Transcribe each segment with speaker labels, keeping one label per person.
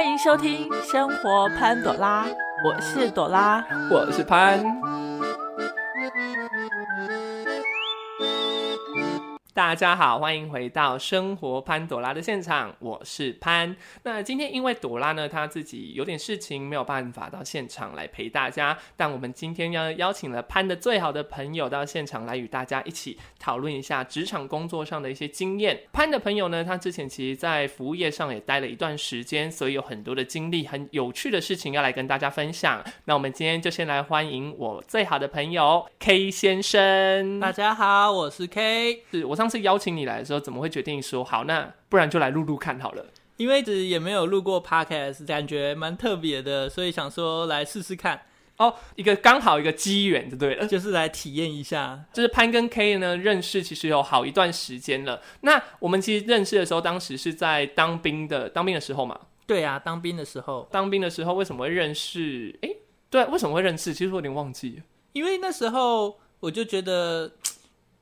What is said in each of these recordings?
Speaker 1: 欢迎收听《生活潘朵拉》，我是朵拉，
Speaker 2: 我是潘。大家好，欢迎回到生活潘朵拉的现场，我是潘。那今天因为朵拉呢，她自己有点事情，没有办法到现场来陪大家。但我们今天要邀请了潘的最好的朋友到现场来与大家一起讨论一下职场工作上的一些经验。潘的朋友呢，他之前其实在服务业上也待了一段时间，所以有很多的经历，很有趣的事情要来跟大家分享。那我们今天就先来欢迎我最好的朋友 K 先生。
Speaker 3: 大家好，我是 K。
Speaker 2: 是我上次邀请你来的时候，怎么会决定说好？那不然就来录录看好了。
Speaker 3: 因为一直也没有录过 Podcast，感觉蛮特别的，所以想说来试试看。
Speaker 2: 哦，一个刚好一个机缘就对了，
Speaker 3: 就是来体验一下。
Speaker 2: 就是潘跟 K 呢认识其实有好一段时间了。那我们其实认识的时候，当时是在当兵的当兵的时候嘛。
Speaker 3: 对啊，当兵的时候，
Speaker 2: 当兵的时候为什么会认识？哎，对，为什么会认识？其实我有点忘记了。
Speaker 3: 因为那时候我就觉得。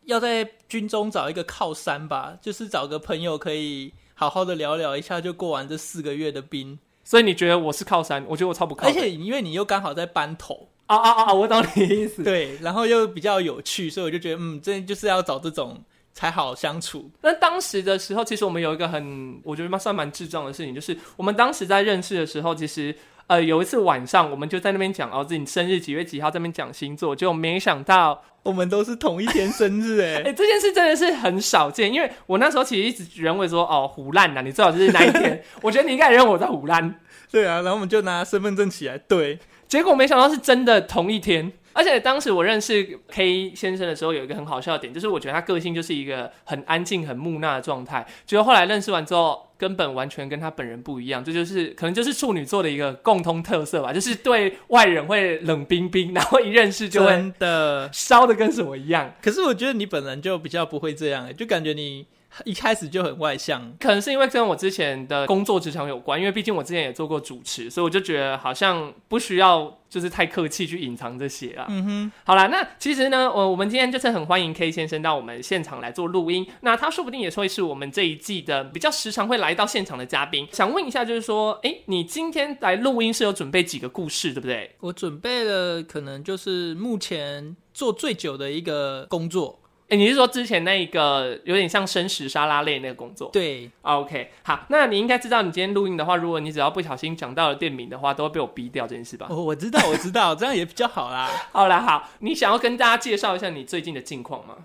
Speaker 3: 要在军中找一个靠山吧，就是找个朋友可以好好的聊聊一下，就过完这四个月的兵。
Speaker 2: 所以你觉得我是靠山？我觉得我超不靠。
Speaker 3: 而且因为你又刚好在班头
Speaker 2: 啊啊啊！我懂你意思。
Speaker 3: 对，然后又比较有趣，所以我就觉得嗯，这就是要找这种才好相处。
Speaker 2: 那当时的时候，其实我们有一个很，我觉得算蛮智障的事情，就是我们当时在认识的时候，其实。呃，有一次晚上，我们就在那边讲哦，自己生日几月几号，在那边讲星座，就没想到
Speaker 3: 我们都是同一天生日，哎，
Speaker 2: 哎，这件事真的是很少见，因为我那时候其实一直认为说，哦，胡烂呐，你最好就是那一天，我觉得你应该也认为我在胡烂，
Speaker 3: 对啊，然后我们就拿身份证起来对，
Speaker 2: 结果没想到是真的同一天。而且当时我认识 K 先生的时候，有一个很好笑的点，就是我觉得他个性就是一个很安静、很木讷的状态。结果后来认识完之后，根本完全跟他本人不一样。这就是可能就是处女座的一个共通特色吧，就是对外人会冷冰冰，然后一认识就会
Speaker 3: 的
Speaker 2: 烧的跟什么一样。
Speaker 3: 可是我觉得你本人就比较不会这样，就感觉你。一开始就很外向，
Speaker 2: 可能是因为跟我之前的工作职场有关。因为毕竟我之前也做过主持，所以我就觉得好像不需要就是太客气去隐藏这些啊。嗯哼，好了，那其实呢，我我们今天就是很欢迎 K 先生到我们现场来做录音。那他说不定也会是我们这一季的比较时常会来到现场的嘉宾。想问一下，就是说，哎，你今天来录音是有准备几个故事，对不对？
Speaker 3: 我准备了，可能就是目前做最久的一个工作。
Speaker 2: 哎，你是说之前那一个有点像生食沙拉类那个工作？
Speaker 3: 对
Speaker 2: ，OK，好，那你应该知道，你今天录音的话，如果你只要不小心讲到了店名的话，都会被我逼掉这件事吧？
Speaker 3: 哦，我知道，我知道，这样也比较好啦。
Speaker 2: 好啦，好，你想要跟大家介绍一下你最近的近况吗？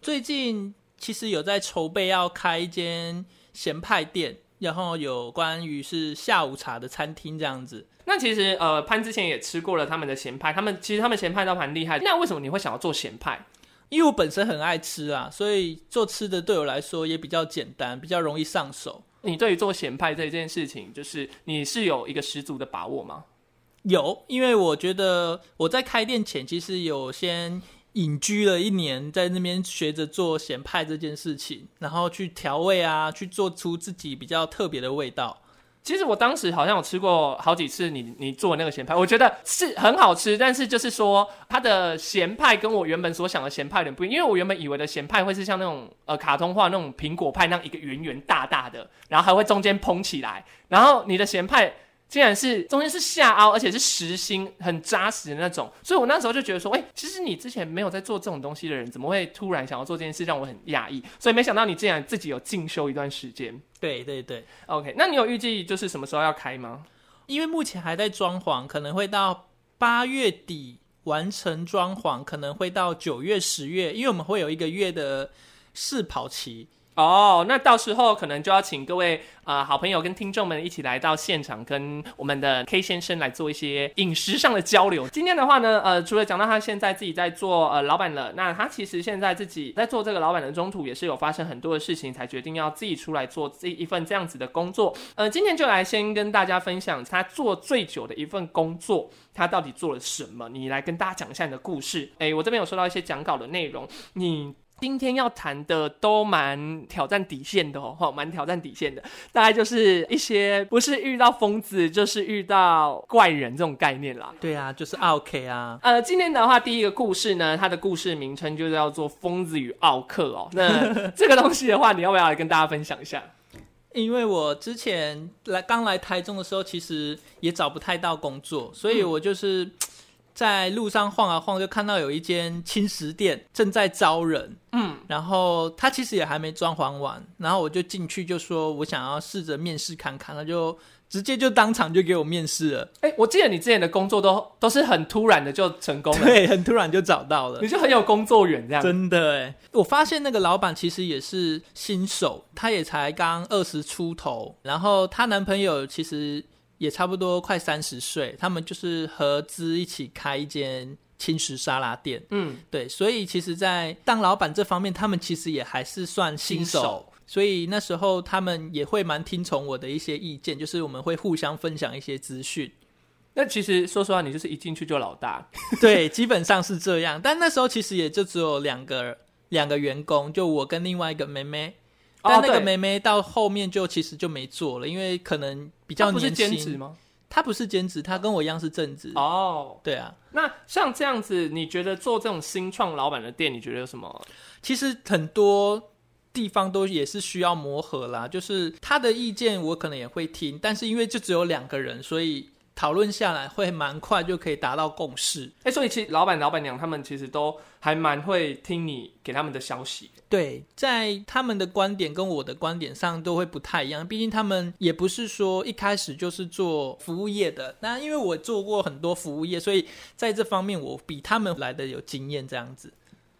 Speaker 3: 最近其实有在筹备要开一间咸派店，然后有关于是下午茶的餐厅这样子。
Speaker 2: 那其实呃，潘之前也吃过了他们的咸派，他们其实他们咸派都蛮厉害。那为什么你会想要做咸派？
Speaker 3: 因为我本身很爱吃啊，所以做吃的对我来说也比较简单，比较容易上手。
Speaker 2: 你对于做咸派这件事情，就是你是有一个十足的把握吗？
Speaker 3: 有，因为我觉得我在开店前其实有先隐居了一年，在那边学着做咸派这件事情，然后去调味啊，去做出自己比较特别的味道。
Speaker 2: 其实我当时好像有吃过好几次你你做那个咸派，我觉得是很好吃，但是就是说它的咸派跟我原本所想的咸派有点不一样，因为我原本以为的咸派会是像那种呃卡通化那种苹果派那样一个圆圆大大的，然后还会中间蓬起来，然后你的咸派。竟然是中间是下凹，而且是实心，很扎实的那种。所以我那时候就觉得说，哎，其实你之前没有在做这种东西的人，怎么会突然想要做这件事，让我很讶异。所以没想到你竟然自己有进修一段时间。
Speaker 3: 对对对
Speaker 2: ，OK。那你有预计就是什么时候要开吗？
Speaker 3: 因为目前还在装潢，可能会到八月底完成装潢，可能会到九月、十月，因为我们会有一个月的试跑期。
Speaker 2: 哦，那到时候可能就要请各位啊好朋友跟听众们一起来到现场，跟我们的 K 先生来做一些饮食上的交流。今天的话呢，呃，除了讲到他现在自己在做呃老板了，那他其实现在自己在做这个老板的中途，也是有发生很多的事情，才决定要自己出来做这一份这样子的工作。呃，今天就来先跟大家分享他做最久的一份工作，他到底做了什么？你来跟大家讲一下你的故事。哎，我这边有收到一些讲稿的内容，你。今天要谈的都蛮挑战底线的哦，蛮挑战底线的，大概就是一些不是遇到疯子，就是遇到怪人这种概念啦。
Speaker 3: 对啊，就是 OK 啊。
Speaker 2: 呃，今天的话，第一个故事呢，它的故事名称就叫做《疯子与奥克》哦。那 这个东西的话，你要不要来跟大家分享一下？
Speaker 3: 因为我之前来刚来台中的时候，其实也找不太到工作，所以我就是在路上晃啊晃，就看到有一间轻食店正在招人。
Speaker 2: 嗯，
Speaker 3: 然后他其实也还没装潢完，然后我就进去就说我想要试着面试看看，他就直接就当场就给我面试了，
Speaker 2: 哎、我记得你之前的工作都都是很突然的就成功了，
Speaker 3: 对，很突然就找到了
Speaker 2: 你。就很有工作缘这样。
Speaker 3: 真的哎，我发现那个老板其实也是新手，她也才刚二十出头，然后她男朋友其实也差不多快三十岁，他们就是合资一起开一间轻食沙拉店。
Speaker 2: 嗯，
Speaker 3: 对，所以其实，在当老板这方面，他们其实也还是算新手。
Speaker 2: 新手
Speaker 3: 所以那时候他们也会蛮听从我的一些意见，就是我们会互相分享一些资讯。
Speaker 2: 那其实说实话，你就是一进去就老大。
Speaker 3: 对，基本上是这样。但那时候其实也就只有两个两个员工，就我跟另外一个妹妹。但那个
Speaker 2: 对
Speaker 3: 妹妹到后面就其实就没做了，因为可能比较
Speaker 2: 他不是
Speaker 3: 年轻。
Speaker 2: 兼职吗？
Speaker 3: 她不是兼职，她跟我一样是正职。
Speaker 2: 哦，
Speaker 3: 对啊，
Speaker 2: 那像这样子，你觉得做这种新创老板的店，你觉得有什么？
Speaker 3: 其实很多地方都也是需要磨合啦，就是他的意见我可能也会听，但是因为就只有两个人，所以讨论下来会蛮快就可以达到共识。
Speaker 2: 哎、所以其实老板、老板娘他们其实都还蛮会听你给他们的消息。
Speaker 3: 对，在他们的观点跟我的观点上都会不太一样，毕竟他们也不是说一开始就是做服务业的。那因为我做过很多服务业，所以在这方面我比他们来的有经验，这样子。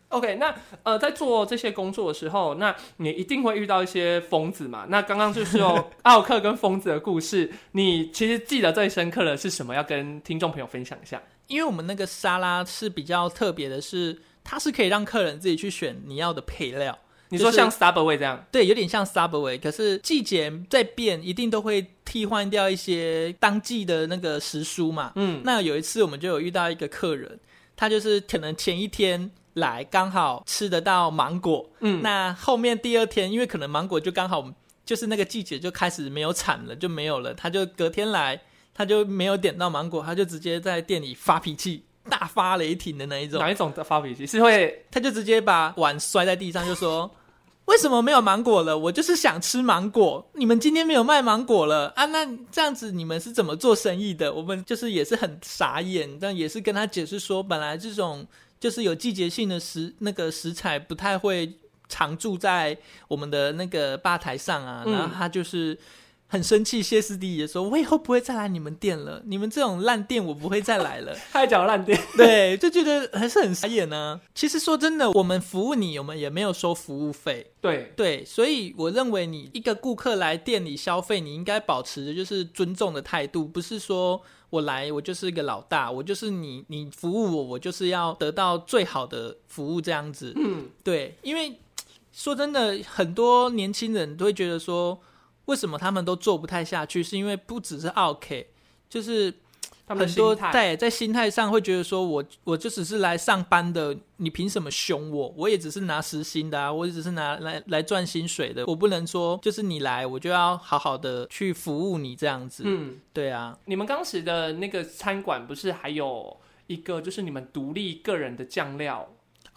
Speaker 2: OK，那呃，在做这些工作的时候，那你一定会遇到一些疯子嘛？那刚刚就是有 奥克跟疯子的故事，你其实记得最深刻的是什么？要跟听众朋友分享一下。
Speaker 3: 因为我们那个沙拉是比较特别的是，它是可以让客人自己去选你要的配料。
Speaker 2: 你说像 Subway 这样，
Speaker 3: 对，有点像 Subway，可是季节在变，一定都会替换掉一些当季的那个时蔬嘛。
Speaker 2: 嗯，
Speaker 3: 那有一次我们就有遇到一个客人，他就是可能前一天来刚好吃得到芒果，
Speaker 2: 嗯
Speaker 3: 那后面第二天因为可能芒果就刚好就是那个季节就开始没有产了，就没有了，他就隔天来他就没有点到芒果，他就直接在店里发脾气。大发雷霆的那一种，
Speaker 2: 哪一种的发脾气是会？
Speaker 3: 他就直接把碗摔在地上，就说：“为什么没有芒果了？我就是想吃芒果，你们今天没有卖芒果了啊？那这样子你们是怎么做生意的？”我们就是也是很傻眼，但也是跟他解释说，本来这种就是有季节性的食那个食材不太会常驻在我们的那个吧台上啊，
Speaker 2: 嗯
Speaker 3: 然后他就是。很生气，歇斯底里的说：“我以后不会再来你们店了，你们这种烂店我不会再来了。”
Speaker 2: 他还讲烂店，
Speaker 3: 对，就觉得还是很傻眼呢、其实说真的，我们服务你，我们也没有收服务费。
Speaker 2: 对，
Speaker 3: 对，所以我认为你一个顾客来店里消费，你应该保持的就是尊重的态度，不是说我来我就是一个老大，我就是你，你服务我，我就是要得到最好的服务这样子。
Speaker 2: 嗯，
Speaker 3: 对，因为说真的，很多年轻人都会觉得说，为什么他们都做不太下去，是因为不只是 OK，就是
Speaker 2: 他们的
Speaker 3: 很多在在心态上会觉得说我我就只是来上班的，你凭什么凶我？我也只是拿时薪的啊，我也只是拿来来赚薪水的，我不能说就是你来我就要好好的去服务你这样子。
Speaker 2: 嗯，
Speaker 3: 对啊，
Speaker 2: 你们当时的那个餐馆不是还有一个就是你们独立个人的酱料？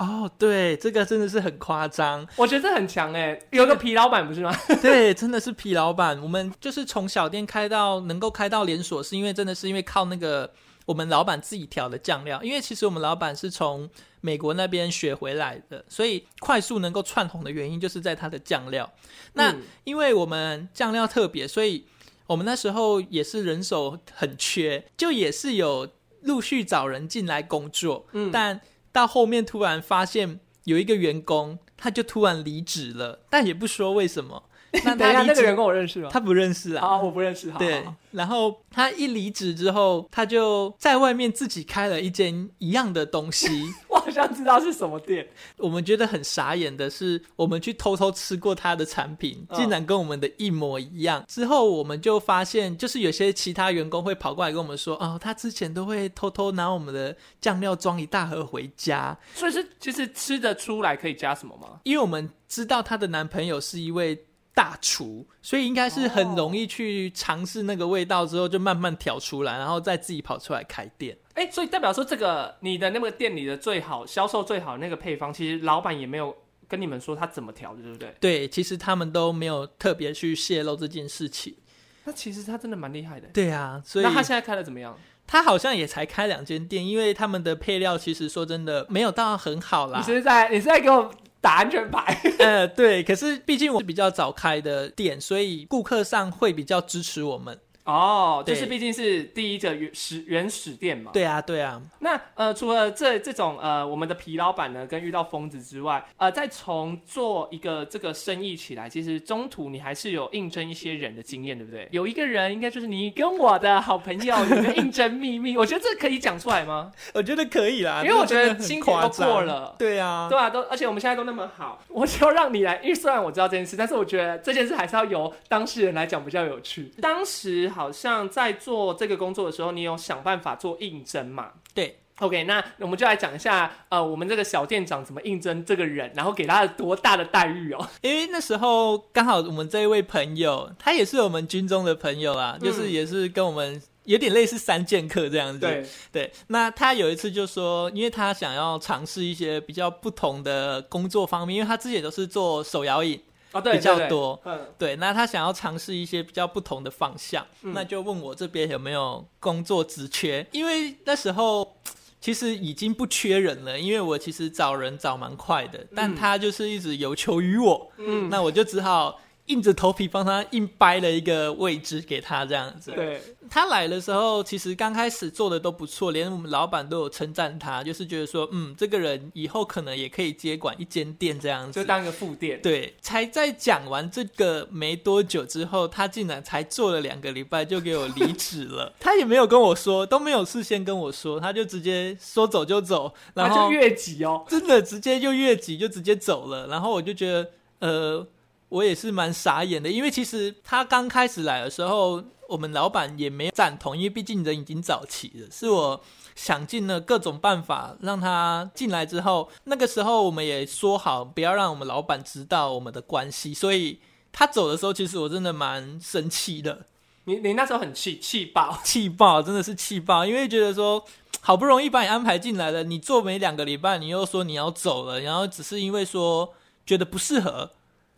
Speaker 3: 哦，对，这个真的是很夸张，
Speaker 2: 我觉得这很强哎、有个皮老板不是吗？
Speaker 3: 对，真的是皮老板。我们就是从小店开到能够开到连锁，是因为真的是因为靠那个我们老板自己调的酱料。因为其实我们老板是从美国那边学回来的，所以快速能够窜红的原因就是在他的酱料。那、
Speaker 2: 嗯
Speaker 3: 因为我们酱料特别，所以我们那时候也是人手很缺，就也是有陆续找人进来工作。
Speaker 2: 嗯
Speaker 3: 但到后面突然发现有一个员工，他就突然离职了，但也不说为什么。那
Speaker 2: 等一下，
Speaker 3: 他，
Speaker 2: 那个员工我认识吗？
Speaker 3: 他不认识啊。
Speaker 2: 啊，我不认识。好
Speaker 3: 对然后他一离职之后，他就在外面自己开了一间一样的东西。
Speaker 2: 我好像知道是什么店。
Speaker 3: 我们觉得很傻眼的是，我们去偷偷吃过他的产品，
Speaker 2: 嗯
Speaker 3: 竟然跟我们的一模一样。之后我们就发现，就是有些其他员工会跑过来跟我们说：“哦，他之前都会偷偷拿我们的酱料装一大盒回家，
Speaker 2: 所以是其实吃得出来可以加什么吗？
Speaker 3: 因为我们知道她的男朋友是一位大厨，所以应该是很容易去尝试那个味道之后，就慢慢调出来，然后再自己跑出来开店。
Speaker 2: 哎、所以代表说这个你的那个店里的最好销售最好那个配方，其实老板也没有跟你们说他怎么调的，对不对？
Speaker 3: 对，其实他们都没有特别去泄露这件事情。
Speaker 2: 那其实他真的蛮厉害的。
Speaker 3: 对啊，所以
Speaker 2: 那他现在开的怎么样？
Speaker 3: 他好像也才开两间店，因为他们的配料其实说真的没有到很好啦。
Speaker 2: 你是在你是在给我打安全牌？
Speaker 3: 呃，对，可是毕竟我是比较早开的店，所以顾客上会比较支持我们。
Speaker 2: 哦，就是毕竟是第一个原始原始店嘛。。
Speaker 3: 对啊，对啊，
Speaker 2: 那呃，除了这这种呃，我们的皮老板呢，跟遇到疯子之外，呃，再从做一个这个生意起来，其实中途你还是有应征一些人的经验，对不对？有一个人应该就是你跟我的好朋友，你的应征秘密，我觉得这可以讲出来吗？
Speaker 3: 我觉得可以啦，
Speaker 2: 因为我觉得
Speaker 3: 这个真的很
Speaker 2: 今年都过了
Speaker 3: 对啊，
Speaker 2: 对啊，都而且我们现在都那么好，我就让你来，因为虽然我知道这件事，但是我觉得这件事还是要由当事人来讲比较有趣。当时好像在做这个工作的时候，你有想办法做应征嘛？
Speaker 3: 对。
Speaker 2: OK，那我们就来讲一下，呃，我们这个小店长怎么应征这个人，然后给他多大的待遇哦。
Speaker 3: 因为那时候刚好我们这一位朋友，他也是我们军中的朋友啊，
Speaker 2: 嗯
Speaker 3: 就是也是跟我们有点类似三剑客这样子。
Speaker 2: 对，
Speaker 3: 对，那他有一次就说，因为他想要尝试一些比较不同的工作方面，因为他之前都是做手摇饮，
Speaker 2: 哦，对，
Speaker 3: 比较多
Speaker 2: 嗯，
Speaker 3: 对，那他想要尝试一些比较不同的方向，
Speaker 2: 嗯。
Speaker 3: 那就问我这边有没有工作职缺，因为那时候。其实已经不缺人了，因为我其实找人找蛮快的，但他就是一直有求于我，
Speaker 2: 嗯，
Speaker 3: 那我就只好硬着头皮帮他硬掰了一个位置给他这样子。
Speaker 2: 对，
Speaker 3: 他来的时候，其实刚开始做的都不错，连我们老板都有称赞他，就是觉得说，嗯，这个人以后可能也可以接管一间店这样子。
Speaker 2: 就当一个副店。
Speaker 3: 对，才在讲完这个没多久之后，他竟然才做了两个礼拜就给我离职了。他也没有跟我说，都没有事先跟我说，他就直接说走就走，然后
Speaker 2: 然后就越级哦。
Speaker 3: 真的直接就越级就直接走了，然后我就觉得，呃，我也是蛮傻眼的，因为其实他刚开始来的时候，我们老板也没赞同，因为毕竟人已经早齐了，是我想尽了各种办法让他进来之后，那个时候我们也说好不要让我们老板知道我们的关系，所以他走的时候，其实我真的蛮生气的。
Speaker 2: 你你那时候很气气爆，
Speaker 3: 气爆，真的是气爆，因为觉得说好不容易把你安排进来了，你做没两个礼拜，你又说你要走了，然后只是因为说觉得不适合，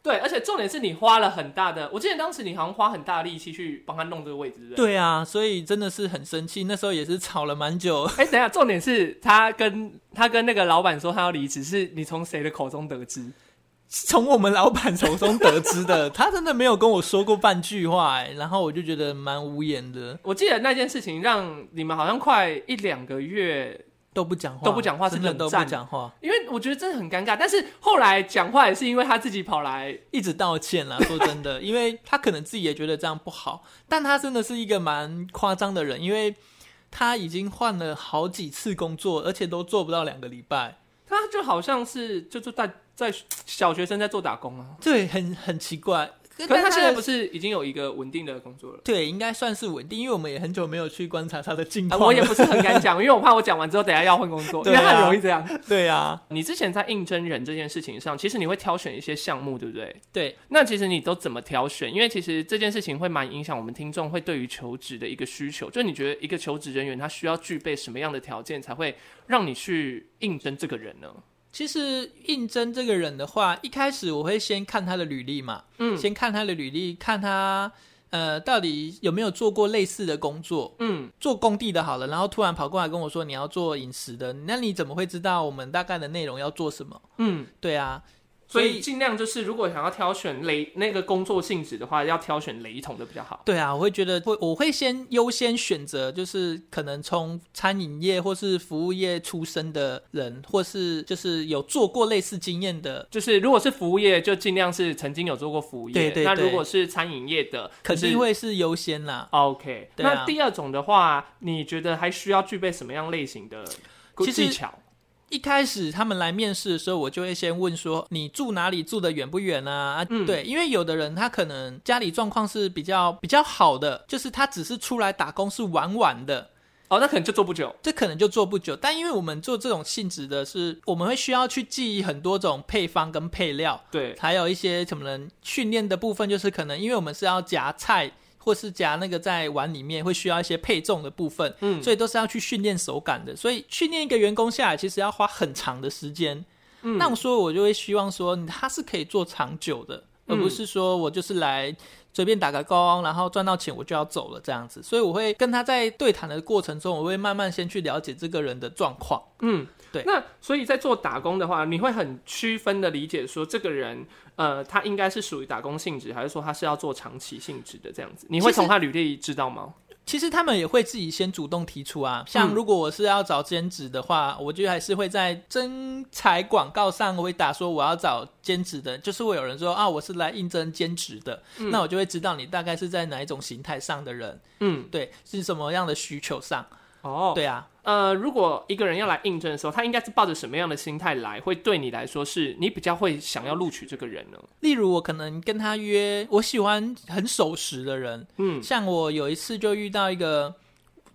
Speaker 2: 对，而且重点是你花了很大的，我记得当时你好像花很大的力气去帮他弄这个位置，对不对？
Speaker 3: 对啊，所以真的是很生气，那时候也是吵了蛮久。
Speaker 2: 哎，等一下，重点是他跟他跟那个老板说他要离职，是你从谁的口中得知？
Speaker 3: 从我们老板手中得知的，他真的没有跟我说过半句话，哎，然后我就觉得蛮无言的，
Speaker 2: 我记得那件事情让你们好像快一两个月，
Speaker 3: 都不讲话，
Speaker 2: 都不讲话是
Speaker 3: 真的都不讲话，
Speaker 2: 因为我觉得真的很尴尬。但是后来讲话也是因为他自己跑来，
Speaker 3: 一直道歉啦。说真的，因为他可能自己也觉得这样不好，但他真的是一个蛮夸张的人，因为他已经换了好几次工作，而且都做不到两个礼拜。
Speaker 2: 他就好像是就就在在小学生在做打工啊。
Speaker 3: 对，很很奇怪。可
Speaker 2: 可是他现在不
Speaker 3: 是
Speaker 2: 是已经有一个稳定的工作了？
Speaker 3: 对，应该算是稳定，因为我们也很久没有去观察他的近
Speaker 2: 啊，
Speaker 3: 况、
Speaker 2: 我也不是很敢讲，因为我怕我讲完之后等下要换工作，因
Speaker 3: 对啊
Speaker 2: 为他很容易这样。
Speaker 3: 对啊，
Speaker 2: 你之前在应征人这件事情上，其实你会挑选一些项目，对不对？
Speaker 3: 对，
Speaker 2: 那其实你都怎么挑选？因为其实这件事情会蛮影响我们听众会对于求职的一个需求。就你觉得一个求职人员他需要具备什么样的条件，才会让你去应征这个人呢？
Speaker 3: 其实应征这个人的话，一开始我会先看他的履历嘛，
Speaker 2: 嗯
Speaker 3: 先看他的履历，看他呃到底有没有做过类似的工作。
Speaker 2: 嗯，
Speaker 3: 做工地的好了，然后突然跑过来跟我说你要做饮食的，那你怎么会知道我们大概的内容要做什么？
Speaker 2: 嗯，
Speaker 3: 对啊，
Speaker 2: 所以尽量就是如果想要挑选雷那个工作性质的话，要挑选雷同的比较好。
Speaker 3: 对啊，我会觉得会，我会先优先选择，就是可能从餐饮业或是服务业出身的人，或是就是有做过类似经验的，
Speaker 2: 就是如果是服务业，就尽量是曾经有做过服务业。
Speaker 3: 对对对
Speaker 2: 那如果是餐饮业的，
Speaker 3: 肯
Speaker 2: 就是
Speaker 3: 定会是优先啦。
Speaker 2: OK，、那第二种的话，你觉得还需要具备什么样类型的技巧？
Speaker 3: 一开始他们来面试的时候，我就会先问说你住哪里，住的远不远啊？啊
Speaker 2: 嗯
Speaker 3: 对，因为有的人他可能家里状况是比较比较好的，就是他只是出来打工是玩玩的，
Speaker 2: 哦，那可能就做不久。
Speaker 3: 这可能就做不久。但因为我们做这种性质的是，我们会需要去记忆很多种配方跟配料，
Speaker 2: 对，
Speaker 3: 还有一些什么人？训练的部分就是可能因为我们是要夹菜。或是夹那个在碗里面会需要一些配重的部分，
Speaker 2: 嗯
Speaker 3: 所以都是要去训练手感的。所以训练一个员工下来，其实要花很长的时间。
Speaker 2: 嗯
Speaker 3: 那我说我就会希望说他是可以做长久的，而
Speaker 2: 嗯
Speaker 3: 不是说我就是来随便打个工，然后赚到钱我就要走了这样子。所以我会跟他在对谈的过程中，我会慢慢先去了解这个人的状况。
Speaker 2: 嗯，
Speaker 3: 对。
Speaker 2: 那所以在做打工的话，你会很区分的理解说，这个人呃，他应该是属于打工性质，还是说他是要做长期性质的这样子？你会从他履历知道吗？
Speaker 3: 其实他们也会自己先主动提出啊，像
Speaker 2: 嗯
Speaker 3: 如果我是要找兼职的话，我就还是会在征才广告上我会打说我要找兼职的，就是会有人说啊我是来应征兼职的，那我就会知道你大概是在哪一种形态上的人，
Speaker 2: 嗯，
Speaker 3: 对，是什么样的需求上，
Speaker 2: 哦，
Speaker 3: 对啊，
Speaker 2: 呃，如果一个人要来应征的时候，他应该是抱着什么样的心态来，会对你来说是你比较会想要录取这个人呢？
Speaker 3: 例如我可能跟他约，我喜欢很守时的人，
Speaker 2: 嗯。
Speaker 3: 像我有一次就遇到一个，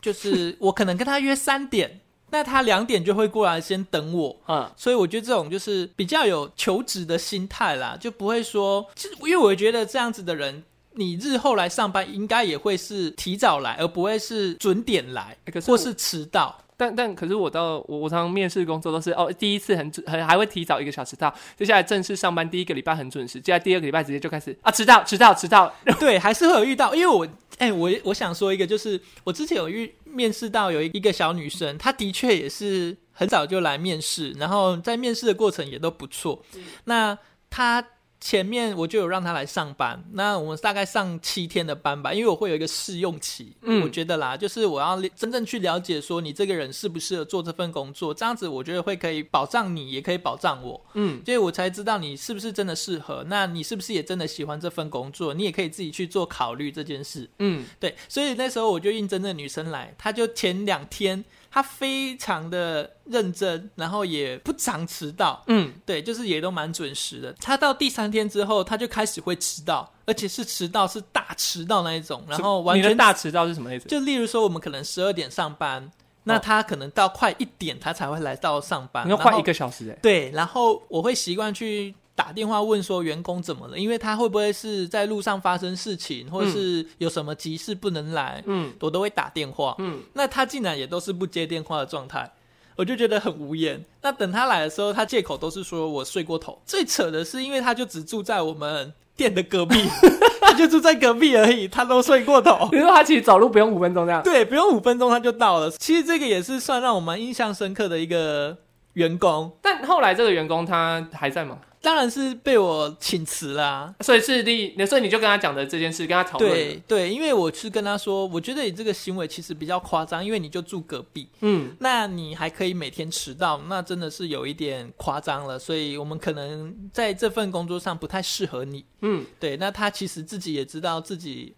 Speaker 3: 就是我可能跟他约三点，那他两点就会过来先等我，
Speaker 2: 嗯。
Speaker 3: 所以我觉得这种就是比较有求职的心态啦，就不会说，其实因为我觉得这样子的人，你日后来上班应该也会是提早来，而不会是准点来，
Speaker 2: 欸可是
Speaker 3: 或是迟到。
Speaker 2: 但但可是我到我我常常面试工作都是哦，第一次很准很还会提早一个小时到，接下来正式上班第一个礼拜很准时，接下来第二个礼拜直接就开始啊迟到迟到迟到，
Speaker 3: 对，还是会有遇到，因为我，哎、我我想说一个，就是我之前有遇面试到有一个小女生，她的确也是很早就来面试，然后在面试的过程也都不错。那她前面我就有让他来上班，那我们大概上七天的班吧，因为我会有一个试用期。
Speaker 2: 嗯
Speaker 3: 我觉得啦，就是我要真正去了解说你这个人适不适合做这份工作，这样子我觉得会可以保障你，也可以保障我。
Speaker 2: 嗯
Speaker 3: 所以我才知道你是不是真的适合，那你是不是也真的喜欢这份工作？你也可以自己去做考虑这件事。
Speaker 2: 嗯
Speaker 3: 对，所以那时候我就应征那女生来，她就前两天她非常的认真，然后也不常迟到，
Speaker 2: 嗯，
Speaker 3: 对，就是也都蛮准时的。他到第三天之后，他就开始会迟到，而且是迟到是大迟到那一种，然后完全
Speaker 2: 大迟到是什么意思？
Speaker 3: 就例如说我们可能十二点上班，那他可能到快一点他才会来到上班，
Speaker 2: 要快一个小时哎、
Speaker 3: 对，然后我会习惯去打电话问说员工怎么了，因为他会不会是在路上发生事情，或者是有什么急事不能来，
Speaker 2: 嗯
Speaker 3: 我都会打电话。
Speaker 2: 嗯，
Speaker 3: 那他竟然也都是不接电话的状态，我就觉得很无言。那等他来的时候，他借口都是说我睡过头。最扯的是，因为他就只住在我们店的隔壁，他就住在隔壁而已，他都睡过头。
Speaker 2: 比如说他其实走路不用五分钟这样。
Speaker 3: 对，不用五分钟他就到了。其实这个也是算让我们印象深刻的一个员工。
Speaker 2: 但后来这个员工他还在吗？
Speaker 3: 当然是被我请辞啦、
Speaker 2: 所以是第，所以你就跟他讲的这件事，跟他讨论。
Speaker 3: 对，对，因为我是跟他说，我觉得你这个行为其实比较夸张，因为你就住隔壁，
Speaker 2: 嗯
Speaker 3: 那你还可以每天迟到，那真的是有一点夸张了。所以我们可能在这份工作上不太适合你。
Speaker 2: 嗯，
Speaker 3: 对，那他其实自己也知道自己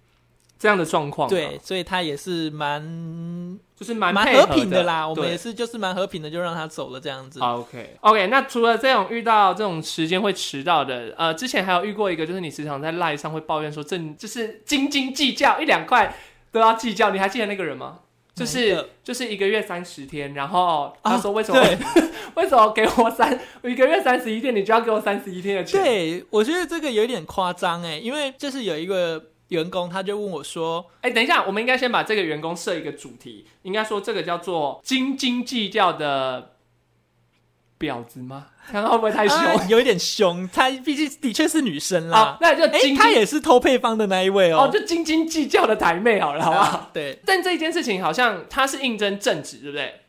Speaker 2: 这样的状况，
Speaker 3: 对，，所以他也是蛮
Speaker 2: 就是蛮
Speaker 3: 蛮和平的啦。我们也是就是蛮和平的，就让他走了这样子。
Speaker 2: OK OK，那除了这种遇到这种时间会迟到的，呃，之前还有遇过一个，就是你时常在赖上会抱怨说，这就是斤斤计较，一两块都要计较，你还记得那个人吗？就是就是一个月三十天，然后他说为什么、
Speaker 3: 对
Speaker 2: 为什么给我三一个月三十一天，你就要给我三十一天的钱？，
Speaker 3: 对，我觉得这个有点夸张哎，因为就是有一个员工，他就问我说，
Speaker 2: 哎、等一下，我们应该先把这个员工设一个主题，应该说这个叫做斤斤计较的婊子吗？看看会不会太凶？
Speaker 3: 啊有一点凶，她毕竟的确是女生
Speaker 2: 好
Speaker 3: 啦，。
Speaker 2: 那就
Speaker 3: 哎、她也是偷配方的那一位
Speaker 2: 哦，
Speaker 3: 哦。
Speaker 2: 就斤斤计较的台妹好了，好不好？
Speaker 3: 啊 对
Speaker 2: 但这一件事情好像她是应征正职，对不对
Speaker 3: 对，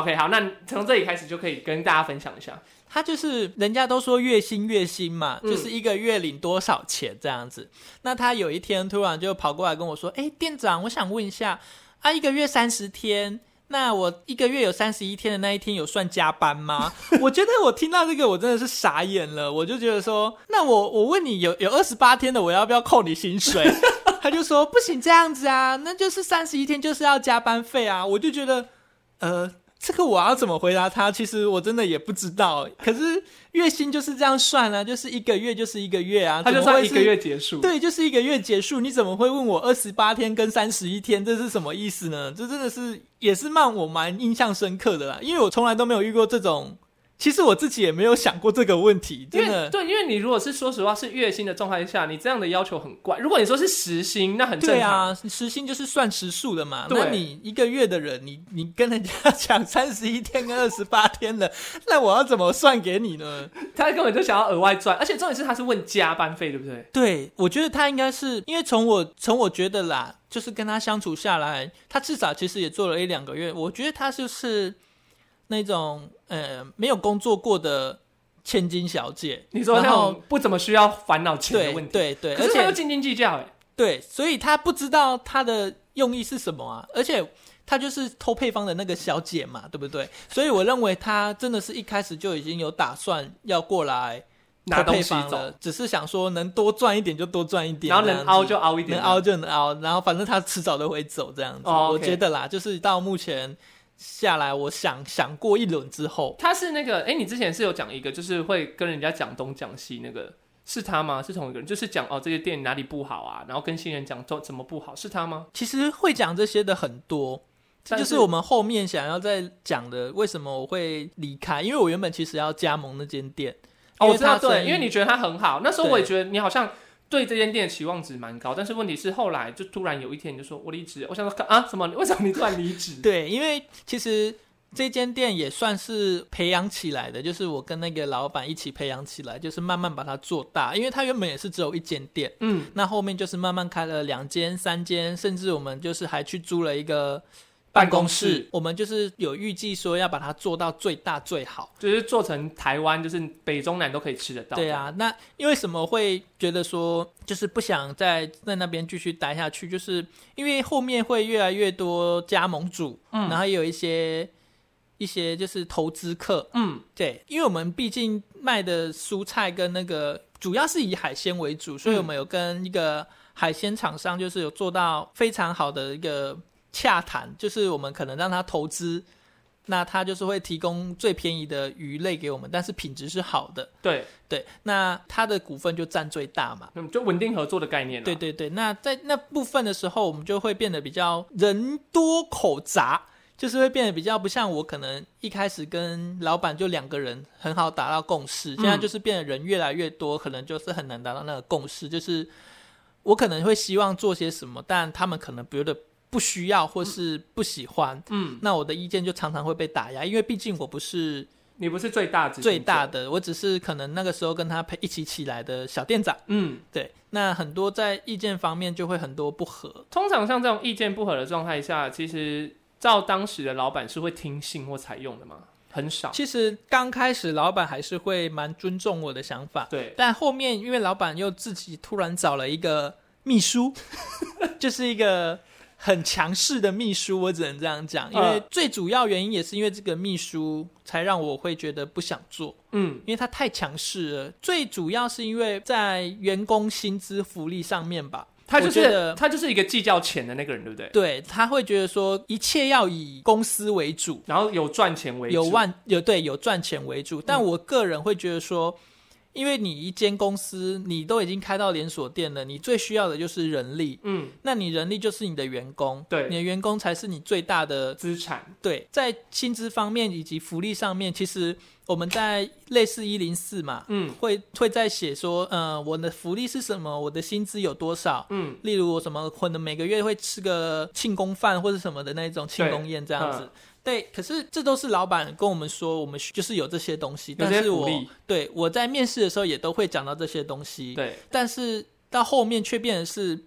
Speaker 2: ？OK，好，那从这里开始就可以跟大家分享一下。
Speaker 3: 他就是人家都说月薪月薪嘛，
Speaker 2: 嗯
Speaker 3: 就是一个月领多少钱这样子。那他有一天突然就跑过来跟我说：“哎、店长，我想问一下，啊，一个月三十天。”那我一个月有三十一天的那一天有算加班吗？我觉得我听到这个我真的是傻眼了，我就觉得说，那我我问你有有二十八天的，我要不要扣你薪水？他就说不行这样子啊，那就是三十一天就是要加班费啊。我就觉得，呃，这个我要怎么回答他？其实我真的也不知道。可是月薪就是这样算啊，就是一个月就是一个月啊，
Speaker 2: 他就算一个月结束，，
Speaker 3: 对，就是一个月结束，你怎么会问我二十八天跟三十一天，这是什么意思呢？这真的是也是让我蛮印象深刻的啦，因为我从来都没有遇过这种其实我自己也没有想过这个问题，真的。
Speaker 2: 因为对，因为你如果是说实话是月薪的状态下，你这样的要求很怪。如果你说是时薪，那很正常。
Speaker 3: 对啊，时薪就是算时数的嘛。
Speaker 2: 对
Speaker 3: 那你一个月的人，你你跟人家讲三十一天跟二十八天的，那我要怎么算给你呢？
Speaker 2: 他根本就想要额外赚，而且重点是他是问加班费，对不对？
Speaker 3: 对，我觉得他应该是因为从我从我觉得啦，就是跟他相处下来，他至少其实也做了一两个月，我觉得他就是那种呃没有工作过的千金小姐。
Speaker 2: 你说那种不怎么需要烦恼钱的问题，
Speaker 3: 对对，
Speaker 2: 可
Speaker 3: 而且
Speaker 2: 是他又斤斤计较，哎，
Speaker 3: 对，所以他不知道他的用意是什么啊，而且。她就是偷配方的那个小姐嘛，对不对？所以我认为她真的是一开始就已经有打算要过来
Speaker 2: 拿东西
Speaker 3: 偷配方了
Speaker 2: 走，，
Speaker 3: 只是想说能多赚一点就多赚一点，
Speaker 2: 然后能凹就凹一点，
Speaker 3: 能凹就能凹，然后反正她迟早都会走这样子。
Speaker 2: 哦
Speaker 3: 我觉得啦，就是到目前下来，我想想过一轮之后，
Speaker 2: 他是那个，哎、你之前是有讲一个，就是会跟人家讲东讲西，那个是他吗？是同一个人？就是讲哦，这些店哪里不好啊，然后跟新人讲怎怎么不好，是他吗？
Speaker 3: 其实会讲这些的很多。这就是是我们后面想要再讲的，为什么我会离开？因为我原本其实要加盟那间店，
Speaker 2: 哦，我知道，对，因为你觉得他很好，那时候我也觉得你好像对这间店的期望值蛮高，但是问题是后来就突然有一天你就说我离职，我想说啊，什么？为什么你突然离职？
Speaker 3: 对，因为其实这间店也算是培养起来的，就是我跟那个老板一起培养起来，就是慢慢把它做大。因为它原本也是只有一间店，
Speaker 2: 嗯，
Speaker 3: 那后面就是慢慢开了两间、三间，甚至我们就是还去租了一个
Speaker 2: 办公
Speaker 3: 公
Speaker 2: 室
Speaker 3: 我们就是有预计说要把它做到最大最好。
Speaker 2: 就是做成台湾，就是北中南都可以吃得到。
Speaker 3: 对啊，那因为什么会觉得说就是不想再在那边继续待下去？就是因为后面会越来越多加盟主，
Speaker 2: 嗯
Speaker 3: 然后也有一些一些就是投资客，
Speaker 2: 嗯，
Speaker 3: 对，因为我们毕竟卖的蔬菜跟那个主要是以海鲜为主，所以我们有跟一个海鲜厂商就是有做到非常好的一个洽谈，就是我们可能让他投资，那他就是会提供最便宜的鱼类给我们，但是品质是好的，
Speaker 2: 对，
Speaker 3: 对，那他的股份就占最大嘛。
Speaker 2: 嗯，就稳定合作的概念了。
Speaker 3: 对对对，那在那部分的时候，我们就会变得比较人多口杂，就是会变得比较不像我可能一开始跟老板就两个人很好达到共识，现在就是变得人越来越多，可能就是很难达到那个共识。就是我可能会希望做些什么，但他们可能觉得不需要或是不喜欢，
Speaker 2: 嗯，
Speaker 3: 那我的意见就常常会被打压，因为毕竟我不是
Speaker 2: 你不是最大
Speaker 3: 最大，的，我只是可能那个时候跟他陪一起起来的小店长。
Speaker 2: 嗯。
Speaker 3: 对，那很多在意见方面就会很多不合。
Speaker 2: 通常像这种意见不合的状态下，其实照当时的老板是会听信或采用的吗？很少。
Speaker 3: 其实刚开始老板还是会蛮尊重我的想法，
Speaker 2: 对，
Speaker 3: 但后面因为老板又自己突然找了一个秘书，就是一个很强势的秘书，我只能这样讲。因为
Speaker 2: 嗯
Speaker 3: 最主要原因也是因为这个秘书才让我会觉得不想做，
Speaker 2: 嗯，
Speaker 3: 因为他太强势了。最主要是因为在员工薪资福利上面吧，
Speaker 2: 他就是他就是一个计较钱的那个人，对不对？
Speaker 3: 对他会觉得说一切要以公司为主，
Speaker 2: 然后有赚钱为主，
Speaker 3: 有万有对有赚钱为主，但
Speaker 2: 嗯
Speaker 3: 我个人会觉得说，因为你一间公司你都已经开到连锁店了，你最需要的就是人力，
Speaker 2: 嗯。
Speaker 3: 那你人力就是你的员工，
Speaker 2: 对。
Speaker 3: 你的员工才是你最大的
Speaker 2: 资产，
Speaker 3: 对，在薪资方面以及福利上面，其实我们在类似一零四嘛，
Speaker 2: 嗯。
Speaker 3: 会会在写说，呃，我的福利是什么，我的薪资有多少。
Speaker 2: 嗯，
Speaker 3: 例如我什么可能每个月会吃个庆功饭或者什么的那种庆功宴这样子。
Speaker 2: 嗯，
Speaker 3: 对，可是这都是老板跟我们说，我们就是有这些东西，但是我对我在面试的时候也都会讲到这些东西，
Speaker 2: 对，
Speaker 3: 但是到后面却变成是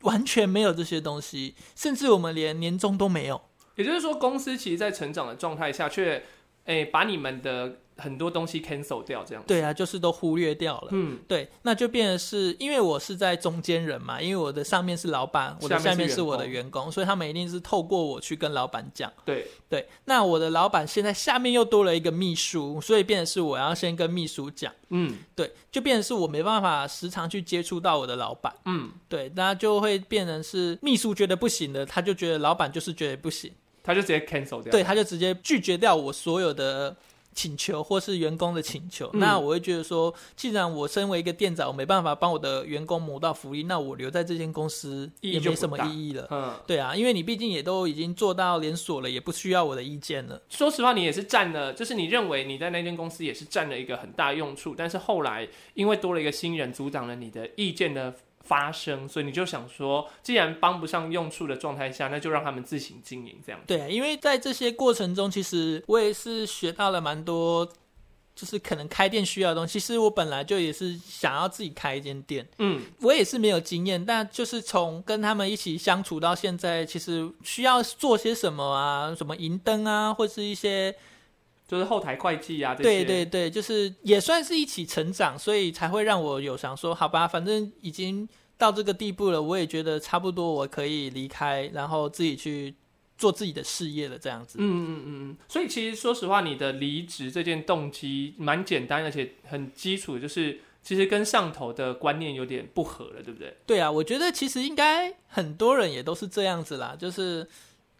Speaker 3: 完全没有这些东西，甚至我们连年终都没有。
Speaker 2: 也就是说，公司其实，在成长的状态下，却诶把你们的很多东西 cancel 掉，这样子。
Speaker 3: 对啊，就是都忽略掉了。
Speaker 2: 嗯，
Speaker 3: 对，那就变成是因为我是在中间人嘛，因为我的上面是老板，我的下
Speaker 2: 下面是
Speaker 3: 我的
Speaker 2: 工
Speaker 3: 员工，所以他们一定是透过我去跟老板讲。
Speaker 2: 对，
Speaker 3: 对，那我的老板现在下面又多了一个秘书，所以变成是我要先跟秘书讲。
Speaker 2: 嗯
Speaker 3: 对，就变成是我没办法时常去接触到我的老板。
Speaker 2: 嗯，
Speaker 3: 对，那就会变成是秘书觉得不行的，他就觉得老板就是觉得不行，
Speaker 2: 他就直接 cancel 掉。
Speaker 3: 对，他就直接拒绝掉我所有的请求或是员工的请求，
Speaker 2: 嗯
Speaker 3: 那我会觉得说，既然我身为一个店长，我没办法帮我的员工谋到福利，那我留在这间公司也没什么意义了。
Speaker 2: 嗯，
Speaker 3: 对啊，因为你毕竟也都已经做到连锁了，也不需要我的意见了。
Speaker 2: 说实话，你也是占了，就是你认为你在那间公司也是占了一个很大用处，但是后来因为多了一个新人，阻挡了你的意见的发生，所以你就想说，既然帮不上用处的状态下，那就让他们自行经营这样。
Speaker 3: 对啊，因为在这些过程中，其实我也是学到了蛮多，就是可能开店需要的东西。其实我本来就也是想要自己开一间店，
Speaker 2: 嗯，
Speaker 3: 我也是没有经验，但就是从跟他们一起相处到现在，其实需要做些什么啊，什么银灯啊，或是一些
Speaker 2: 就是后台会计啊这些。
Speaker 3: 对对对，就是也算是一起成长，所以才会让我有想说，好吧，反正已经到这个地步了，我也觉得差不多，我可以离开，然后自己去做自己的事业了，这样子。
Speaker 2: 嗯嗯嗯嗯，所以其实说实话，你的离职这件动机蛮简单，而且很基础，就是其实跟上头的观念有点不合了，对不对？
Speaker 3: 对啊，我觉得其实应该很多人也都是这样子啦，就是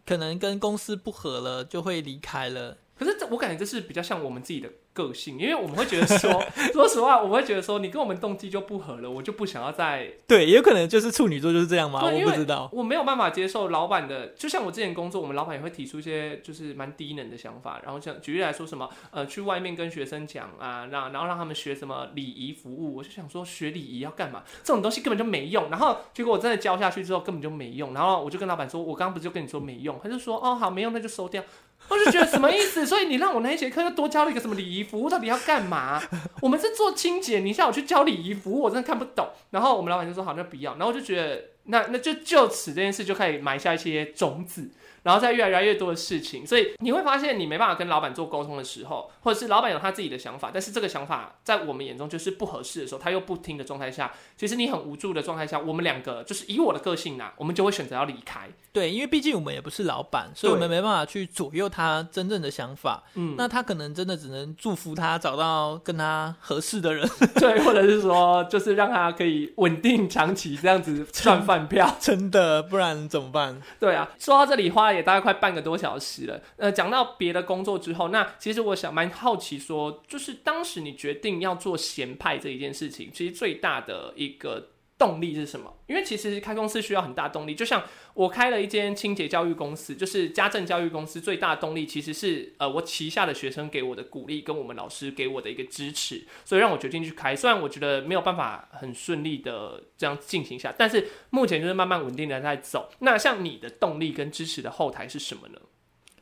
Speaker 3: 可能跟公司不合了，就会离开了。
Speaker 2: 可是这我感觉这是比较像我们自己的个性，因为我们会觉得说，说实话，我会觉得说，你跟我们动机就不合了，我就不想要再
Speaker 3: 对，也有可能就是处女座就是这样吗？我不知道。
Speaker 2: 我没有办法接受老板的，就像我之前工作，我们老板也会提出一些就是蛮低能的想法，然后像举例来说什么，呃，去外面跟学生讲啊，让然后让他们学什么礼仪服务，我就想说学礼仪要干嘛？这种东西根本就没用。然后结果我真的教下去之后根本就没用，然后我就跟老板说，我刚刚不是就跟你说没用，他就说哦好没用那就收掉。我就觉得什么意思？所以你让我那一节课又多教了一个什么礼仪服务，到底要干嘛？我们是做清洁，你叫我去教礼仪服务，我真的看不懂。然后我们老板就说好，那不要。然后我就觉得，那那就就此这件事就可以埋下一些种子，然后再越来越多的事情。所以你会发现，你没办法跟老板做沟通的时候，或者是老板有他自己的想法，但是这个想法在我们眼中就是不合适的时候，他又不听的状态下，其实你很无助的状态下，我们两个就是以我的个性呐、我们就会选择要离开。
Speaker 3: 对，因为毕竟我们也不是老板，所以我们没办法去左右他真正的想法。
Speaker 2: 嗯，
Speaker 3: 那他可能真的只能祝福他找到跟他合适的人。
Speaker 2: 对，或者是说，就是让他可以稳定长期这样子赚饭票。
Speaker 3: 真的，不然怎么办？
Speaker 2: 对啊，说到这里花了也大概快半个多小时了。呃，讲到别的工作之后，那其实我想蛮好奇说，就是当时你决定要做咸派这一件事情，其实最大的一个动力是什么？因为其实开公司需要很大动力，就像我开了一间清洁教育公司，就是家政教育公司，最大的动力其实是呃我旗下的学生给我的鼓励，跟我们老师给我的一个支持，所以让我决定去开。虽然我觉得没有办法很顺利的这样进行下，但是目前就是慢慢稳定的在走。那像你的动力跟支持的后台是什么呢？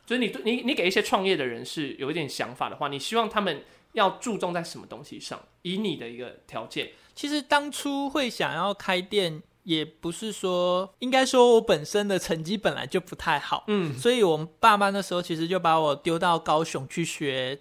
Speaker 2: 就是你你你给一些创业的人是有一点想法的话，你希望他们要注重在什么东西上？以你的一个条件，
Speaker 3: 其实当初会想要开店，也不是说，应该说我本身的成绩本来就不太好，
Speaker 2: 嗯，
Speaker 3: 所以我们爸妈那时候其实就把我丢到高雄去学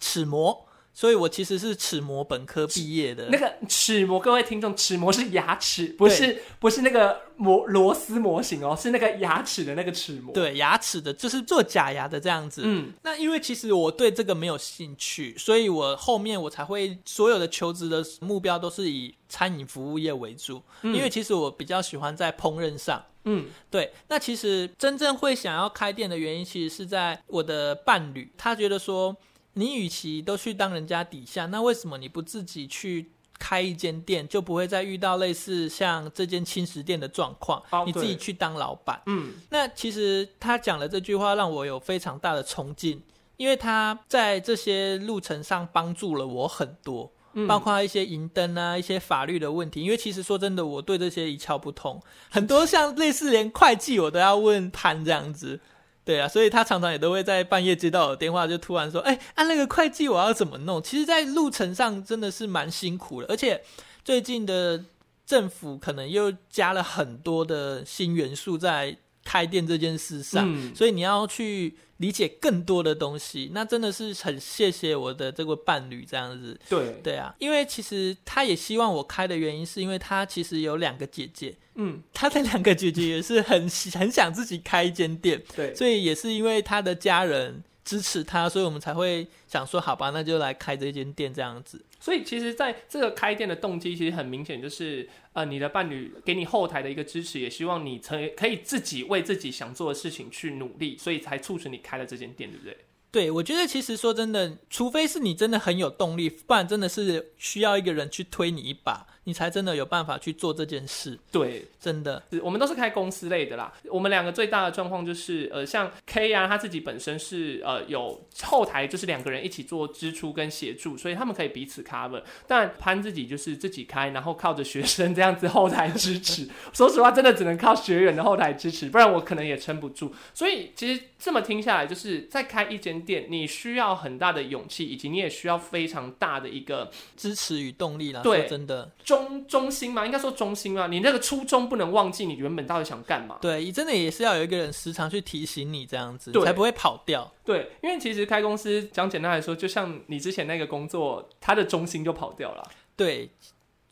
Speaker 3: 齿模，所以我其实是齿模本科毕业的。
Speaker 2: 那个齿模，各位听众，齿模是牙齿，不是不是那个模螺丝模型哦，是那个牙齿的那个齿模。，
Speaker 3: 对牙齿的，就是做假牙的这样子。
Speaker 2: 嗯，
Speaker 3: 那因为其实我对这个没有兴趣，所以我后面我才会所有的求职的目标都是以餐饮服务业为主，嗯因为其实我比较喜欢在烹饪上。
Speaker 2: 嗯，
Speaker 3: 对，那其实真正会想要开店的原因，其实是在我的伴侣，他觉得说，你与其都去当人家底下，那为什么你不自己去开一间店，就不会再遇到类似像这间轻食店的状况？
Speaker 2: 哦
Speaker 3: 你自己去当老板。
Speaker 2: 嗯，
Speaker 3: 那其实他讲的这句话让我有非常大的冲劲，因为他在这些路程上帮助了我很多。
Speaker 2: 嗯
Speaker 3: 包括一些银灯啊，一些法律的问题，因为其实说真的，我对这些一窍不通，很多像类似连会计我都要问潘这样子，对啊，所以他常常也都会在半夜接到我的电话，就突然说，哎、按、那个会计我要怎么弄？其实，在路程上真的是蛮辛苦的，而且最近的政府可能又加了很多的新元素在开店这件事上，
Speaker 2: 嗯
Speaker 3: 所以你要去理解更多的东西，那真的是很谢谢我的这个伴侣这样子。
Speaker 2: 对，
Speaker 3: 对啊，因为其实他也希望我开的原因，是因为他其实有两个姐姐，
Speaker 2: 嗯，
Speaker 3: 他的两个姐姐也是很很想自己开一间店，
Speaker 2: 对，
Speaker 3: 所以也是因为他的家人支持他，所以我们才会想说，好吧，那就来开这间店这样子。
Speaker 2: 所以其实在这个开店的动机，其实很明显，就是呃，你的伴侣给你后台的一个支持，也希望你成可以自己为自己想做的事情去努力，所以才促使你开了这间店，对不对？
Speaker 3: 对，我觉得其实说真的，除非是你真的很有动力，不然真的是需要一个人去推你一把，你才真的有办法去做这件事。
Speaker 2: 对，
Speaker 3: 真的，
Speaker 2: 是我们都是开公司类的啦。我们两个最大的状况就是，呃，像 K 啊，他自己本身是呃有后台，就是两个人一起做支出跟协助，所以他们可以彼此 cover。但潘自己就是自己开，然后靠着学生这样子后台支持。说实话，真的只能靠学员的后台支持，不然我可能也撑不住。所以其实这么听下来，就是在开一间店，你需要很大的勇气，以及你也需要非常大的一个
Speaker 3: 支持与动力啦。
Speaker 2: 对
Speaker 3: 真的，
Speaker 2: 中中心嘛，应该说中心嘛，你那个初衷不能忘记你原本到底想干嘛。
Speaker 3: 对，真的也是要有一个人时常去提醒你，这样子才不会跑掉。
Speaker 2: 对，因为其实开公司讲简单来说，就像你之前那个工作，它的中心就跑掉了。
Speaker 3: 对，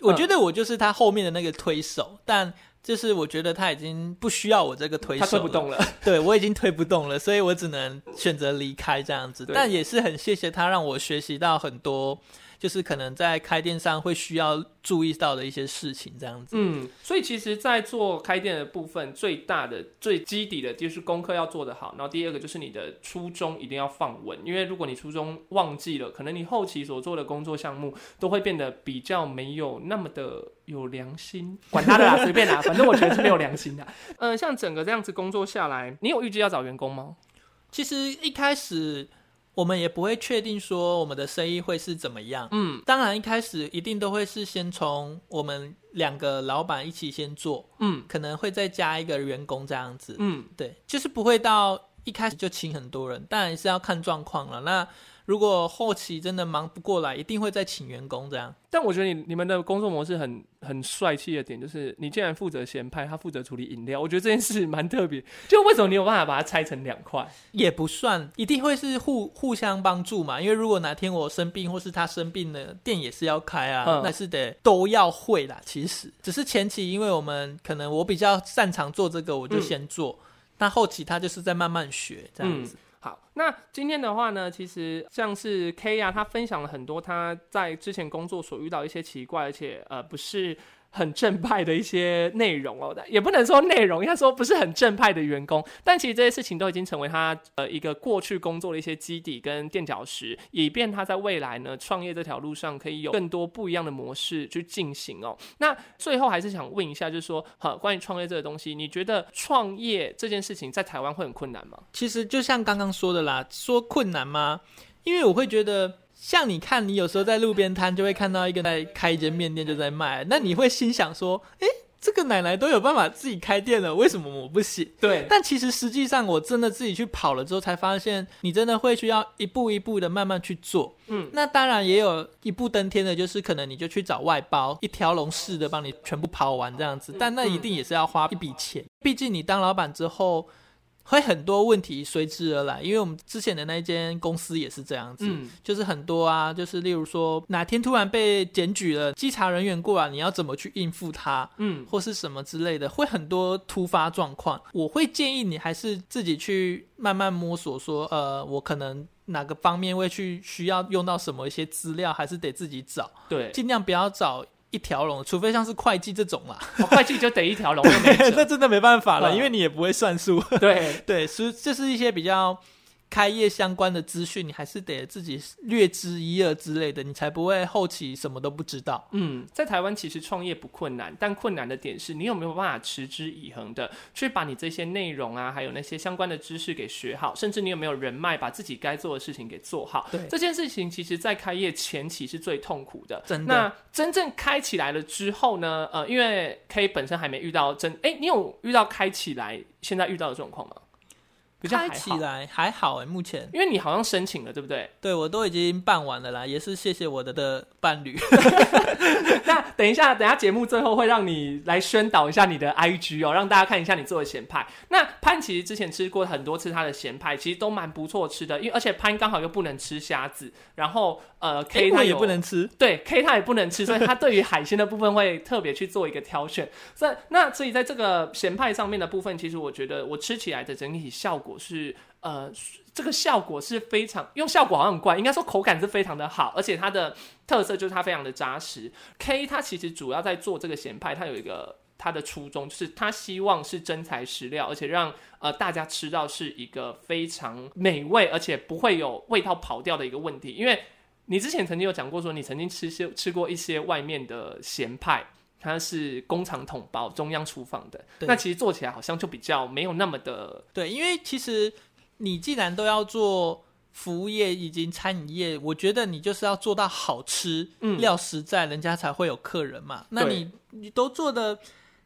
Speaker 3: 我觉得我就是他后面的那个推手，但就是我觉得他已经不需要我这个推手，
Speaker 2: 他推不动，了。
Speaker 3: 对我已经推不动了，所以我只能选择离开这样子。但也是很谢谢他，让我学习到很多，就是可能在开店上会需要注意到的一些事情，这样子。
Speaker 2: 嗯，所以其实，在做开店的部分，最大的、最基底的就是功课要做得好，然后第二个就是你的初衷一定要放稳，因为如果你初衷忘记了，可能你后期所做的工作项目都会变得比较没有那么的有良心。管他的啦，随便啦，反正我觉得是没有良心的。嗯、像整个这样子工作下来，你有预计要找员工吗？
Speaker 3: 其实一开始我们也不会确定说我们的生意会是怎么样。
Speaker 2: 嗯
Speaker 3: 当然，一开始一定都会是先从我们两个老板一起先做，
Speaker 2: 嗯
Speaker 3: 可能会再加一个员工这样子。
Speaker 2: 嗯，
Speaker 3: 对，就是不会到一开始就请很多人，当然是要看状况了。那如果后期真的忙不过来，一定会再请员工这样。
Speaker 2: 但我觉得你你们的工作模式很很帅气的点，就是你竟然负责咸派，他负责处理饮料，我觉得这件事蛮特别。就为什么你有办法把它拆成两块？
Speaker 3: 也不算，一定会是互互相帮助嘛。因为如果哪天我生病，或是他生病了，店也是要开啊，
Speaker 2: 嗯
Speaker 3: 那是得都要会啦。其实只是前期，因为我们可能我比较擅长做这个，我就
Speaker 2: 嗯
Speaker 3: 先做。那后期他就是在慢慢学这样子。
Speaker 2: 好，那今天的话呢，其实像是 K 啊，他分享了很多他在之前工作所遇到一些奇怪，而且呃不是很正派的一些内容哦，但也不能说内容，应该说不是很正派的员工。但其实这些事情都已经成为他呃一个过去工作的一些基底跟垫脚石，以便他在未来呢创业这条路上可以有更多不一样的模式去进行哦。那最后还是想问一下，就是说，好，关于创业这个东西，你觉得创业这件事情在台湾会很困难吗？
Speaker 3: 其实就像刚刚说的啦，说困难吗？因为我会觉得，像你看，你有时候在路边摊就会看到一个在开一间面店就在卖，那你会心想说，诶，这个奶奶都有办法自己开店了，为什么我不行？
Speaker 2: 对，
Speaker 3: 但其实实际上，我真的自己去跑了之后，才发现你真的会需要一步一步的慢慢去做。
Speaker 2: 嗯，
Speaker 3: 那当然也有一步登天的，就是可能你就去找外包，一条龙式的帮你全部跑完这样子，但那一定也是要花一笔钱。毕竟你当老板之后，会很多问题随之而来，因为我们之前的那一间公司也是这样子，
Speaker 2: 嗯
Speaker 3: 就是很多啊，就是例如说哪天突然被检举了，稽查人员过来，你要怎么去应付他？
Speaker 2: 嗯，
Speaker 3: 或是什么之类的，会很多突发状况。我会建议你还是自己去慢慢摸索说，呃，我可能哪个方面会去需要用到什么一些资料，还是得自己找，
Speaker 2: 对，
Speaker 3: 尽量不要找一条龙，除非像是会计这种啦，
Speaker 2: 哦会计就得一条龙，
Speaker 3: 那真的没办法了，
Speaker 2: 嗯
Speaker 3: 因为你也不会算数。
Speaker 2: 对，
Speaker 3: 对，是这是一些比较。开业相关的资讯，你还是得自己略知一二之类的，你才不会后期什么都不知道。
Speaker 2: 嗯，在台湾其实创业不困难，但困难的点是你有没有办法持之以恒的去把你这些内容啊，还有那些相关的知识给学好，甚至你有没有人脉把自己该做的事情给做好。
Speaker 3: 对
Speaker 2: 这件事情其实在开业前期是最痛苦的。
Speaker 3: 真的
Speaker 2: 那真正开起来了之后呢？呃，因为 K 本身还没遇到真，哎，你有遇到开起来现在遇到的状况吗？比较还
Speaker 3: 开起，来还好哎，目前
Speaker 2: 因为你好像申请了，对不对？
Speaker 3: 对我都已经办完了啦，也是谢谢我的的伴侣。
Speaker 2: 那等一下，等一下节目最后会让你来宣导一下你的 IG 哦，让大家看一下你做的咸派。那潘其实之前吃过很多次他的咸派，其实都蛮不错吃的，因为而且潘刚好又不能吃虾子，然后呃 K 他
Speaker 3: 也不能吃，
Speaker 2: 对 K 他也不能吃，所以他对于海鲜的部分会特别去做一个挑选。所以那所以在这个咸派上面的部分，其实我觉得我吃起来的整体效果是呃。这个效果是非常用效果好像很怪，应该说口感是非常的好，而且它的特色就是它非常的扎实。K 它其实主要在做这个咸派，它有一个他的初衷，就是他希望是真材实料，而且让呃大家吃到是一个非常美味，而且不会有味道跑掉的一个问题。因为你之前曾经有讲过，说你曾经吃些吃过一些外面的咸派，它是工厂统包中央厨房的，
Speaker 3: 对。
Speaker 2: 那其实做起来好像就比较没有那么的
Speaker 3: 对，因为其实你既然都要做服务业以及餐饮业，我觉得你就是要做到好吃，
Speaker 2: 嗯。
Speaker 3: 料实在，人家才会有客人嘛。那你你都做的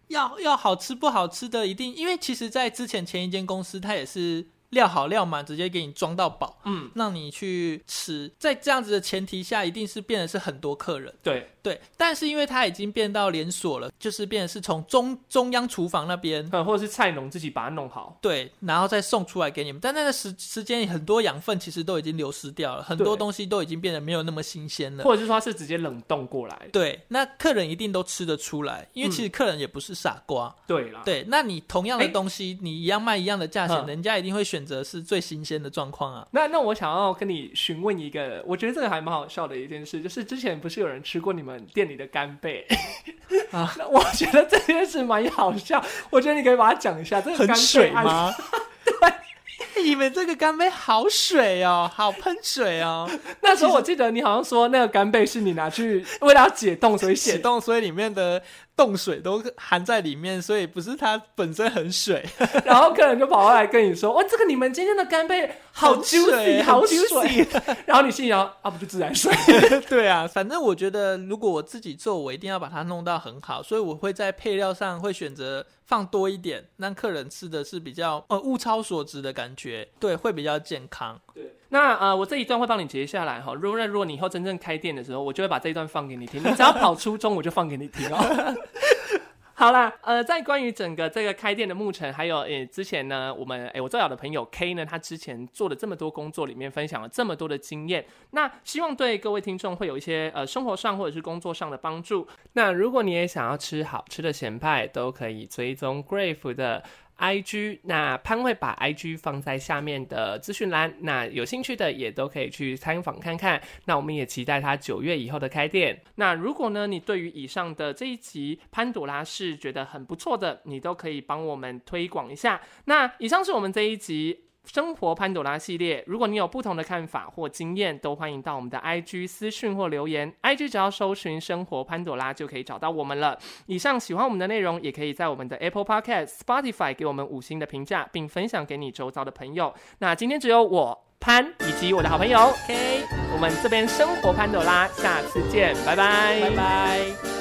Speaker 3: 要要好吃不好吃的，一定因为其实，在之前前一间公司，它也是料好料满，直接给你装到饱，
Speaker 2: 嗯，
Speaker 3: 让你去吃。在这样子的前提下，一定是变得是很多客人。
Speaker 2: 对，
Speaker 3: 对，但是因为它已经变到连锁了，就是变得是从中中央厨房那边
Speaker 2: 嗯，或者是菜农自己把它弄好，
Speaker 3: 对，然后再送出来给你们。但那个时时间很多养分其实都已经流失掉了，很多东西都已经变得没有那么新鲜了。
Speaker 2: 或者是说它是直接冷冻过来，
Speaker 3: 对，那客人一定都吃得出来，因为
Speaker 2: 嗯
Speaker 3: 其实客人也不是傻瓜。
Speaker 2: 对啦，
Speaker 3: 对，那你同样的
Speaker 2: 哎
Speaker 3: 东西，你一样卖一样的价钱，
Speaker 2: 嗯
Speaker 3: 人家一定会选择是最新鲜的状况啊。
Speaker 2: 那那我想要跟你询问一个，我觉得这个还蛮好笑的一件事，就是之前不是有人吃过你们店里的干贝
Speaker 3: 啊？
Speaker 2: 那我觉得这件事蛮好笑，我觉得你可以把它讲一下。这个
Speaker 3: 很水？吗？对，你们这个干贝好水哦，好喷水哦，
Speaker 2: 那时候我记得你好像说那个干贝是你拿去为了要解冻所以
Speaker 3: 解冻所以里面的冻水都含在里面，所以不是它本身很水，
Speaker 2: 然后客人就跑过来跟你说：“哇，这个你们今天的干贝好
Speaker 3: 很
Speaker 2: juicy，
Speaker 3: 水
Speaker 2: 好
Speaker 3: 很
Speaker 2: 水。” 然后你心里想：“啊，不就自然水
Speaker 3: 对啊，反正我觉得如果我自己做，我一定要把它弄到很好，所以我会在配料上会选择放多一点，让客人吃的是比较呃物超所值的感觉，对，会比较健康。？”
Speaker 2: 那呃，我这一段会帮你截下来哈。如果如果你以后真正开店的时候，我就会把这一段放给你听。你只要跑初中，我就放给你听哦。好啦，呃，在关于整个这个开店的牧程，还有呃之前呢，我们诶我最好的朋友 K 呢，他之前做了这么多工作里面，分享了这么多的经验，那希望对各位听众会有一些呃生活上或者是工作上的帮助。那如果你也想要吃好吃的咸派，都可以追踪 Grave 的 IG，那潘会把 IG 放在下面的资讯栏，那有兴趣的也都可以去参访看看。那我们也期待他九月以后的开店。那如果呢，你对于以上的这一集潘朵拉是觉得很不错的，你都可以帮我们推广一下。那以上是我们这一集。生活潘朵拉系列，如果你有不同的看法或经验，都欢迎到我们的 IG 私讯或留言。IG 只要搜寻“生活潘朵拉”就可以找到我们了。以上喜欢我们的内容，也可以在我们的 Apple Podcast、Spotify 给我们五星的评价，并分享给你周遭的朋友。那今天只有我潘以及我的好朋友 K，我们这边生活潘朵拉，下次见，拜拜，
Speaker 3: 拜拜。